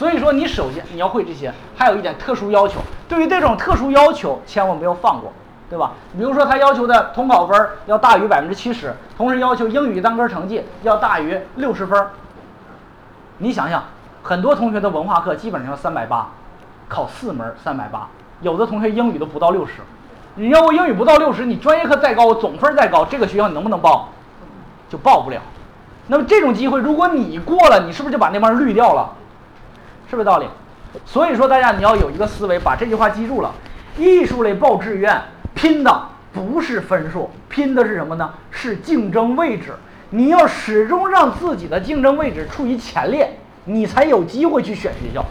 所以说，你首先你要会这些，还有一点特殊要求。对于这种特殊要求，千万不要放过，对吧？比如说，他要求的统考分要大于百分之七十，同时要求英语单科成绩要大于六十分。你想想，很多同学的文化课基本上三百八，考四门三百八，有的同学英语都不到六十。你要我英语不到六十，你专业课再高，我总分再高，这个学校你能不能报？就报不了。那么这种机会，如果你过了，你是不是就把那帮人滤掉了？是不是道理？所以说，大家你要有一个思维，把这句话记住了。艺术类报志愿拼的不是分数，拼的是什么呢？是竞争位置。你要始终让自己的竞争位置处于前列，你才有机会去选学校。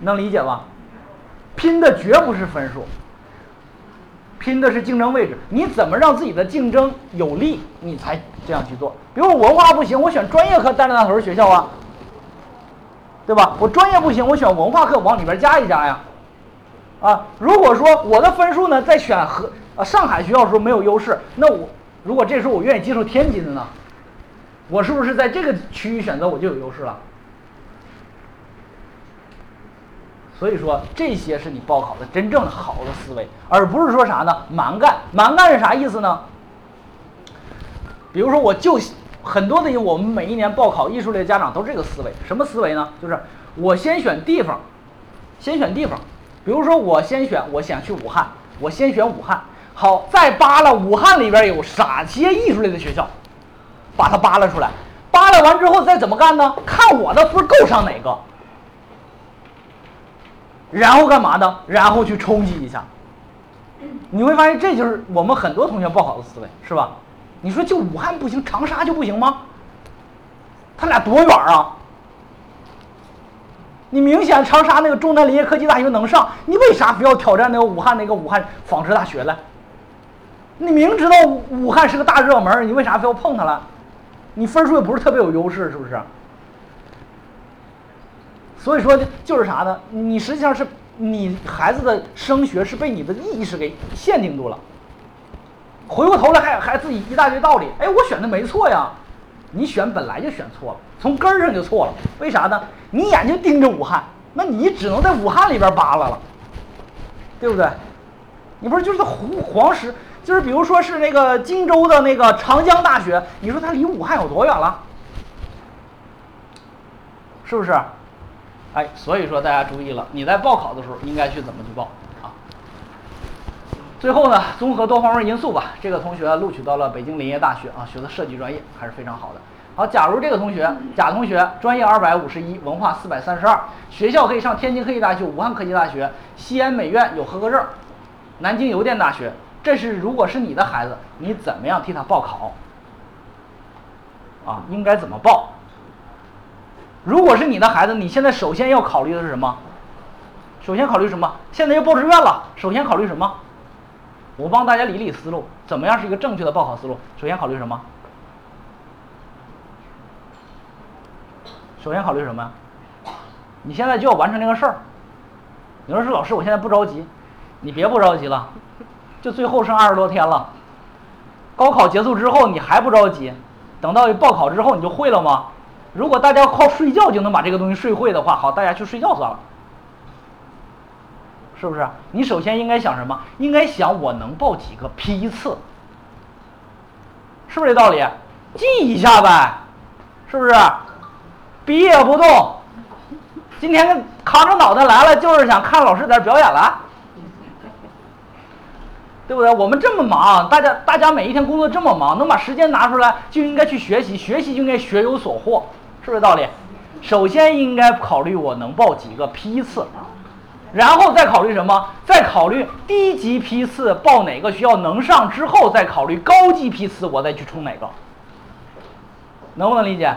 能理解吧？拼的绝不是分数，拼的是竞争位置。你怎么让自己的竞争有利，你才这样去做。比如文化不行，我选专业课带着那头学校啊。对吧？我专业不行，我选文化课往里边加一加呀，啊，如果说我的分数呢在选和啊上海学校的时候没有优势，那我如果这时候我愿意接受天津的呢，我是不是在这个区域选择我就有优势了？所以说这些是你报考的真正好的思维，而不是说啥呢？蛮干，蛮干是啥意思呢？比如说我就。很多的我们每一年报考艺术类的家长都是这个思维，什么思维呢？就是我先选地方，先选地方。比如说我先选，我想去武汉，我先选武汉。好，再扒拉武汉里边有哪些艺术类的学校，把它扒拉出来。扒拉完之后再怎么干呢？看我的分够上哪个，然后干嘛呢？然后去冲击一下。你会发现这就是我们很多同学报考的思维，是吧？你说就武汉不行，长沙就不行吗？他俩多远啊？你明显长沙那个中南林业科技大学能上，你为啥非要挑战那个武汉那个武汉纺织大学嘞？你明知道武汉是个大热门，你为啥非要碰它了？你分数也不是特别有优势，是不是？所以说就是啥呢？你实际上是你孩子的升学是被你的意识给限定住了。回过头来还还自己一大堆道理，哎，我选的没错呀，你选本来就选错了，从根儿上就错了。为啥呢？你眼睛盯着武汉，那你只能在武汉里边扒拉了，对不对？你不是就是湖黄石，就是比如说是那个荆州的那个长江大学，你说它离武汉有多远了？是不是？哎，所以说大家注意了，你在报考的时候应该去怎么去报？最后呢，综合多方面因素吧，这个同学录取到了北京林业大学啊，学的设计专业还是非常好的。好，假如这个同学甲同学专业二百五十一，文化四百三十二，学校可以上天津科技大学、武汉科技大学、西安美院有合格证，南京邮电大学。这是如果是你的孩子，你怎么样替他报考？啊，应该怎么报？如果是你的孩子，你现在首先要考虑的是什么？首先考虑什么？现在要报志愿了，首先考虑什么？我帮大家理理思路，怎么样是一个正确的报考思路？首先考虑什么？首先考虑什么呀？你现在就要完成这个事儿。有人说老师，我现在不着急，你别不着急了，就最后剩二十多天了。高考结束之后你还不着急，等到报考之后你就会了吗？如果大家靠睡觉就能把这个东西睡会的话，好，大家去睡觉算了。是不是？你首先应该想什么？应该想我能报几个批次，是不是这道理？记一下呗，是不是？笔也不动，今天扛着脑袋来了，就是想看老师在这表演了，对不对？我们这么忙，大家大家每一天工作这么忙，能把时间拿出来，就应该去学习，学习就应该学有所获，是不是道理？首先应该考虑我能报几个批次。然后再考虑什么？再考虑低级批次报哪个学校能上，之后再考虑高级批次我再去冲哪个，能不能理解？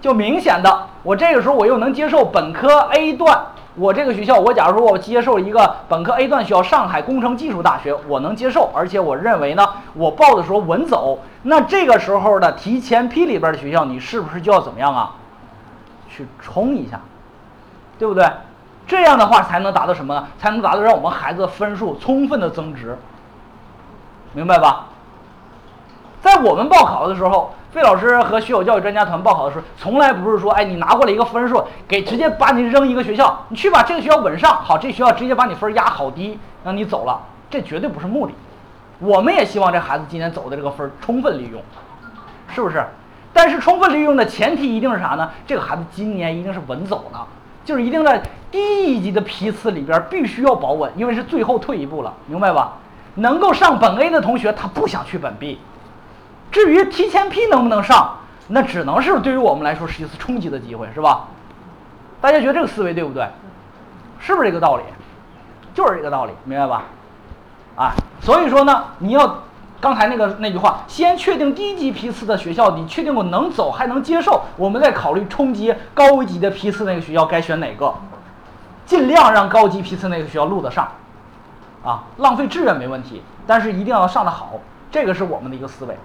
就明显的，我这个时候我又能接受本科 A 段，我这个学校，我假如说我接受一个本科 A 段学校，上海工程技术大学，我能接受，而且我认为呢，我报的时候稳走。那这个时候的提前批里边的学校，你是不是就要怎么样啊？去冲一下，对不对？这样的话才能达到什么呢？才能达到让我们孩子的分数充分的增值，明白吧？在我们报考的时候，费老师和学友教育专家团报考的时候，从来不是说，哎，你拿过来一个分数，给直接把你扔一个学校，你去吧，这个学校稳上，好，这学校直接把你分压好低，让你走了，这绝对不是目的。我们也希望这孩子今年走的这个分充分利用，是不是？但是充分利用的前提一定是啥呢？这个孩子今年一定是稳走的，就是一定在低一级的批次里边必须要保稳，因为是最后退一步了，明白吧？能够上本 A 的同学，他不想去本 B。至于提前批能不能上，那只能是对于我们来说是一次冲击的机会，是吧？大家觉得这个思维对不对？是不是这个道理？就是这个道理，明白吧？啊，所以说呢，你要刚才那个那句话，先确定低级批次的学校，你确定我能走还能接受，我们再考虑冲击高级的批次那个学校该选哪个，尽量让高级批次那个学校录得上，啊，浪费志愿没问题，但是一定要上得好，这个是我们的一个思维。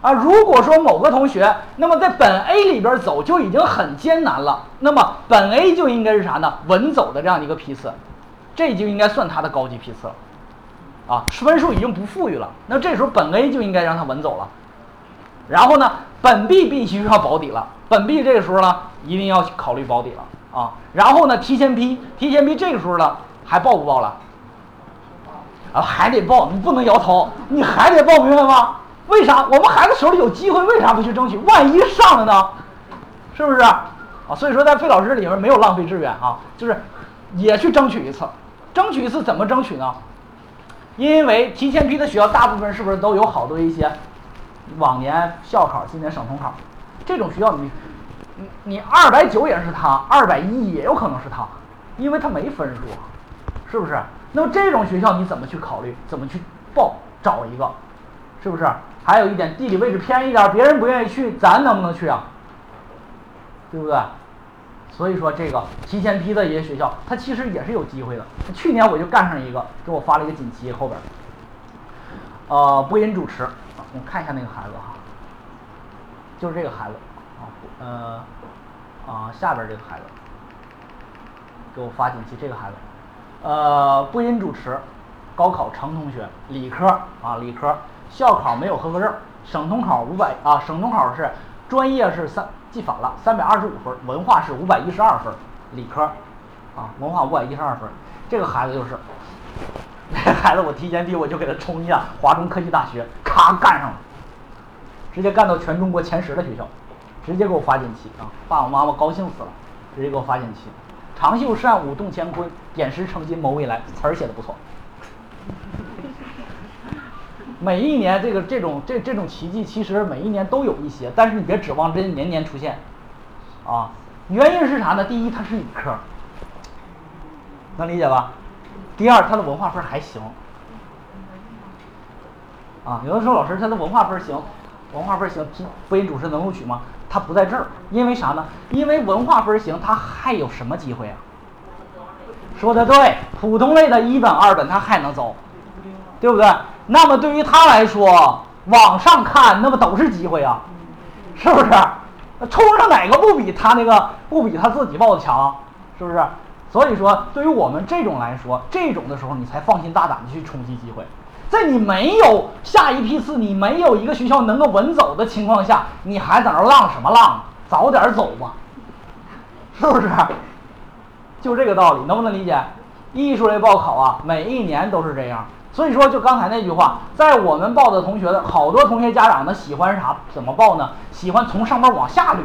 啊，如果说某个同学，那么在本 A 里边走就已经很艰难了，那么本 A 就应该是啥呢？稳走的这样一个批次，这就应该算他的高级批次了。啊，分数已经不富裕了，那这时候本 A 就应该让他稳走了。然后呢，本 B 必须要保底了，本 B 这个时候呢一定要考虑保底了啊。然后呢，提前批，提前批这个时候呢还报不报了？啊，还得报，你不能摇头，你还得报，明白吗？为啥我们孩子手里有机会，为啥不去争取？万一上了呢？是不是？啊，所以说在费老师里面没有浪费志愿啊，就是也去争取一次，争取一次怎么争取呢？因为提前批的学校大部分是不是都有好多一些往年校考、今年省统考这种学校？你你你二百九也是他，二百一也有可能是他，因为他没分数，是不是？那么这种学校你怎么去考虑？怎么去报？找一个，是不是？还有一点，地理位置偏一点，别人不愿意去，咱能不能去啊？对不对？所以说这个提前批的一些学校，它其实也是有机会的。去年我就干上一个，给我发了一个锦旗后边，呃，播音主持，我看一下那个孩子哈，就是这个孩子，啊，呃，啊，下边这个孩子，给我发锦旗，这个孩子，呃，播音主持，高考程同学，理科啊，理科。校考没有合格证，省统考五百啊，省统考是专业是三记反了，三百二十五分，文化是五百一十二分，理科啊，文化五百一十二分，这个孩子就是，这 孩子我提前批我就给他冲一下华中科技大学，咔干上了，直接干到全中国前十的学校，直接给我发锦旗啊，爸爸妈妈高兴死了，直接给我发锦旗，长袖善舞动乾坤，点石成金谋未来，词儿写的不错。每一年这个这种这这种奇迹，其实每一年都有一些，但是你别指望真年年出现，啊，原因是啥呢？第一，他是理科，能理解吧？第二，他的文化分还行，啊，有的时候老师他的文化分行，文化分行，播音主持能录取吗？他不在这儿，因为啥呢？因为文化分行，他还有什么机会啊？说的对，普通类的一本二本他还能走，对不对？那么对于他来说，往上看那不都是机会啊，是不是？冲上哪个不比他那个不比他自己报的强？是不是？所以说，对于我们这种来说，这种的时候你才放心大胆的去冲击机会。在你没有下一批次，你没有一个学校能够稳走的情况下，你还在那浪什么浪？早点走吧，是不是？就这个道理，能不能理解？艺术类报考啊，每一年都是这样。所以说，就刚才那句话，在我们报的同学的好多同学家长呢，喜欢啥？怎么报呢？喜欢从上边往下捋。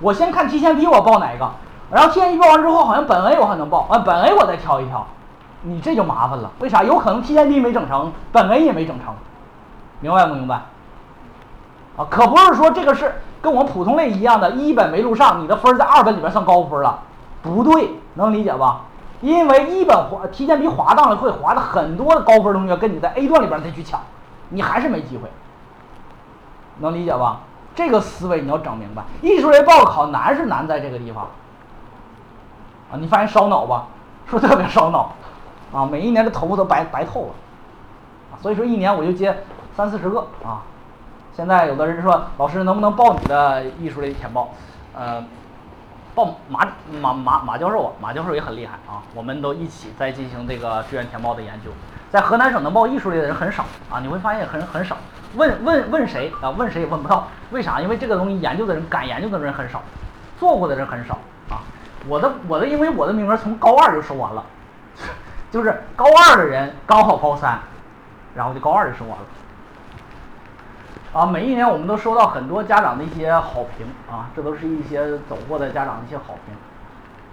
我先看提前批，我报哪个？然后提前批报完之后，好像本 A 我还能报，啊本 A 我再挑一挑。你这就麻烦了，为啥？有可能提前批没整成，本 A 也没整成，明白不明白？啊，可不是说这个是跟我们普通类一样的，一本没录上，你的分在二本里边算高分了，不对，能理解吧？因为一本滑提前批滑档了，会滑的很多的高分同学跟你在 A 段里边再去抢，你还是没机会，能理解吧？这个思维你要整明白。艺术类报考难是难在这个地方，啊，你发现烧脑吧？是不是特别烧脑？啊，每一年的头发都白白透了，啊，所以说一年我就接三四十个啊。现在有的人说，老师能不能报你的艺术类填报？呃。报马马马马教授啊，马教授也很厉害啊，我们都一起在进行这个志愿填报的研究。在河南省能报艺术类的人很少啊，你会发现很很少。问问问谁啊？问谁也问不到，为啥？因为这个东西研究的人敢研究的人很少，做过的人很少啊。我的我的，因为我的名额从高二就收完了，就是高二的人刚好高三，然后就高二就收完了。啊，每一年我们都收到很多家长的一些好评啊，这都是一些走过的家长的一些好评，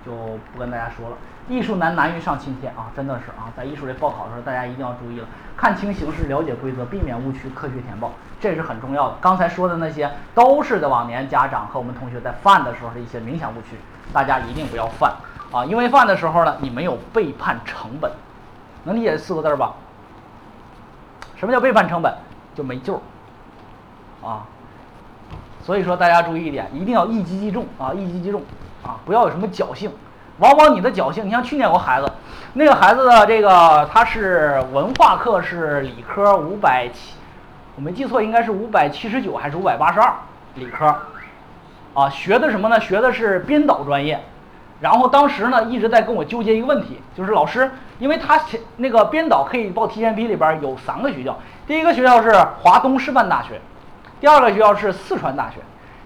就不跟大家说了。艺术难难于上青天啊，真的是啊，在艺术类报考的时候，大家一定要注意了，看清形势，了解规则，避免误区，科学填报，这是很重要的。刚才说的那些都是在往年家长和我们同学在犯的时候的一些明显误区，大家一定不要犯啊，因为犯的时候呢，你没有背叛成本，能理解这四个字吧？什么叫背叛成本？就没救。啊，所以说大家注意一点，一定要一击即中啊，一击即中啊，不要有什么侥幸。往往你的侥幸，你像去年有个孩子，那个孩子的这个他是文化课是理科五百七，我没记错应该是五百七十九还是五百八十二理科，啊，学的什么呢？学的是编导专业。然后当时呢一直在跟我纠结一个问题，就是老师，因为他前那个编导可以报提前批里边有三个学校，第一个学校是华东师范大学。第二个学校是四川大学，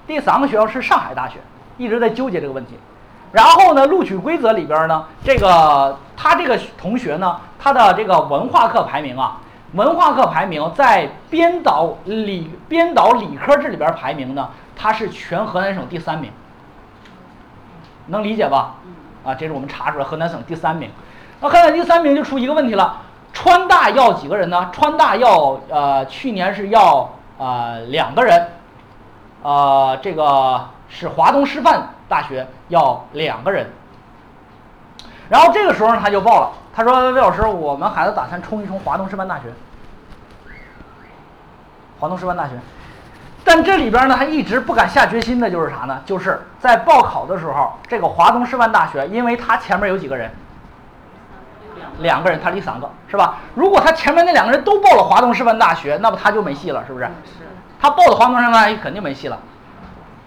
第三个学校是上海大学，一直在纠结这个问题。然后呢，录取规则里边呢，这个他这个同学呢，他的这个文化课排名啊，文化课排名在编导理编导理科这里边排名呢，他是全河南省第三名，能理解吧？啊，这是我们查出来河南省第三名。那河南第三名就出一个问题了，川大要几个人呢？川大要呃，去年是要。啊，两个人，呃，这个是华东师范大学要两个人，然后这个时候，他就报了，他说：“魏老师，我们孩子打算冲一冲华东师范大学。”华东师范大学，但这里边呢，他一直不敢下决心的就是啥呢？就是在报考的时候，这个华东师范大学，因为他前面有几个人。两个人，他离三个是吧？如果他前面那两个人都报了华东师范大学，那么他就没戏了，是不是？是。他报了华东师范大学肯定没戏了，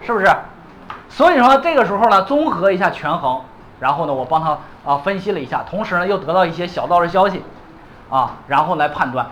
是不是？所以说这个时候呢，综合一下权衡，然后呢，我帮他啊分析了一下，同时呢又得到一些小道的消息，啊，然后来判断